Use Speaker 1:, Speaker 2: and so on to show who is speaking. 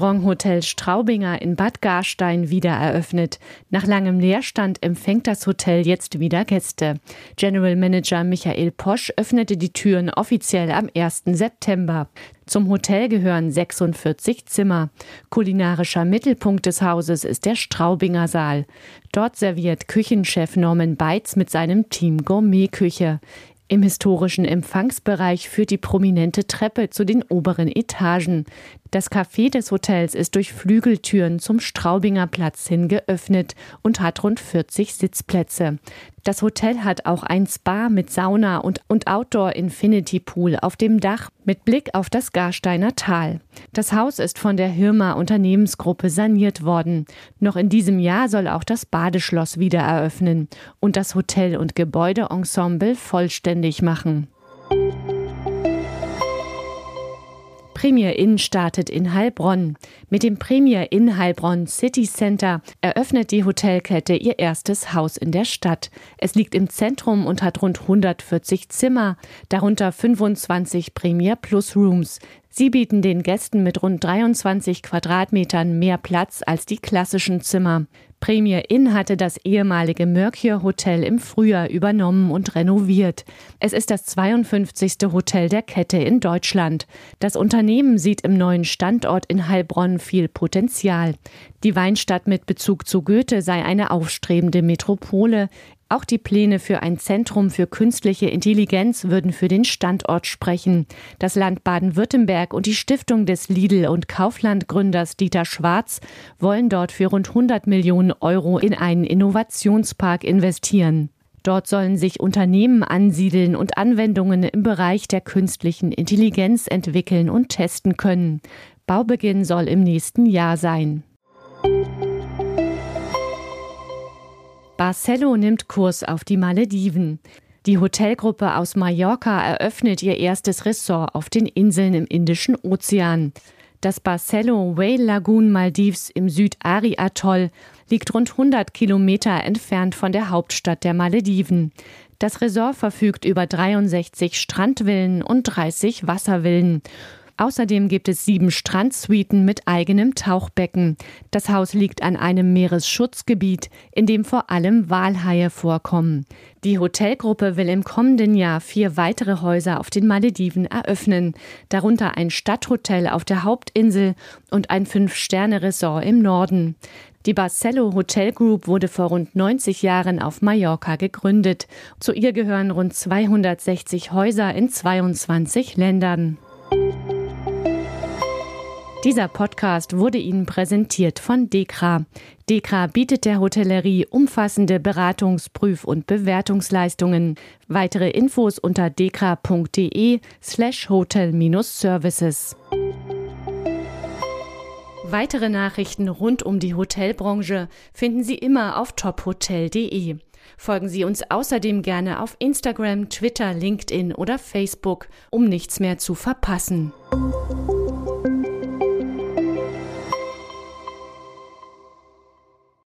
Speaker 1: Grand Hotel Straubinger in Bad Garstein wieder eröffnet. Nach langem Leerstand empfängt das Hotel jetzt wieder Gäste. General Manager Michael Posch öffnete die Türen offiziell am 1. September. Zum Hotel gehören 46 Zimmer. Kulinarischer Mittelpunkt des Hauses ist der Straubinger Saal. Dort serviert Küchenchef Norman Beitz mit seinem Team Gourmetküche. Im historischen Empfangsbereich führt die prominente Treppe zu den oberen Etagen. Das Café des Hotels ist durch Flügeltüren zum Straubinger Platz hin geöffnet und hat rund 40 Sitzplätze. Das Hotel hat auch ein Spa mit Sauna und, und Outdoor Infinity Pool auf dem Dach mit Blick auf das Garsteiner Tal. Das Haus ist von der Hirma Unternehmensgruppe saniert worden. Noch in diesem Jahr soll auch das Badeschloss wieder eröffnen und das Hotel- und Gebäudeensemble vollständig machen. Premier Inn startet in Heilbronn. Mit dem Premier Inn Heilbronn City Center eröffnet die Hotelkette ihr erstes Haus in der Stadt. Es liegt im Zentrum und hat rund 140 Zimmer, darunter 25 Premier Plus Rooms. Sie bieten den Gästen mit rund 23 Quadratmetern mehr Platz als die klassischen Zimmer. Premier Inn hatte das ehemalige Mercure Hotel im Frühjahr übernommen und renoviert. Es ist das 52. Hotel der Kette in Deutschland. Das Unternehmen sieht im neuen Standort in Heilbronn viel Potenzial. Die Weinstadt mit Bezug zu Goethe sei eine aufstrebende Metropole. Auch die Pläne für ein Zentrum für künstliche Intelligenz würden für den Standort sprechen. Das Land Baden-Württemberg und die Stiftung des Lidl- und Kaufland-Gründers Dieter Schwarz wollen dort für rund 100 Millionen Euro in einen Innovationspark investieren. Dort sollen sich Unternehmen ansiedeln und Anwendungen im Bereich der künstlichen Intelligenz entwickeln und testen können. Baubeginn soll im nächsten Jahr sein. Barcelo nimmt Kurs auf die Malediven. Die Hotelgruppe aus Mallorca eröffnet ihr erstes Ressort auf den Inseln im Indischen Ozean. Das Barcelo Whale Lagoon Maldives im Südari-Atoll liegt rund 100 Kilometer entfernt von der Hauptstadt der Malediven. Das Resort verfügt über 63 Strandvillen und 30 Wasservillen. Außerdem gibt es sieben Strandsuiten mit eigenem Tauchbecken. Das Haus liegt an einem Meeresschutzgebiet, in dem vor allem Walhaie vorkommen. Die Hotelgruppe will im kommenden Jahr vier weitere Häuser auf den Malediven eröffnen, darunter ein Stadthotel auf der Hauptinsel und ein Fünf-Sterne-Resort im Norden. Die Barcelo Hotel Group wurde vor rund 90 Jahren auf Mallorca gegründet. Zu ihr gehören rund 260 Häuser in 22 Ländern. Dieser Podcast wurde Ihnen präsentiert von Dekra. Dekra bietet der Hotellerie umfassende Beratungs-, Prüf- und Bewertungsleistungen. Weitere Infos unter dekra.de slash hotel-services. Weitere Nachrichten rund um die Hotelbranche finden Sie immer auf tophotel.de. Folgen Sie uns außerdem gerne auf Instagram, Twitter, LinkedIn oder Facebook, um nichts mehr zu verpassen.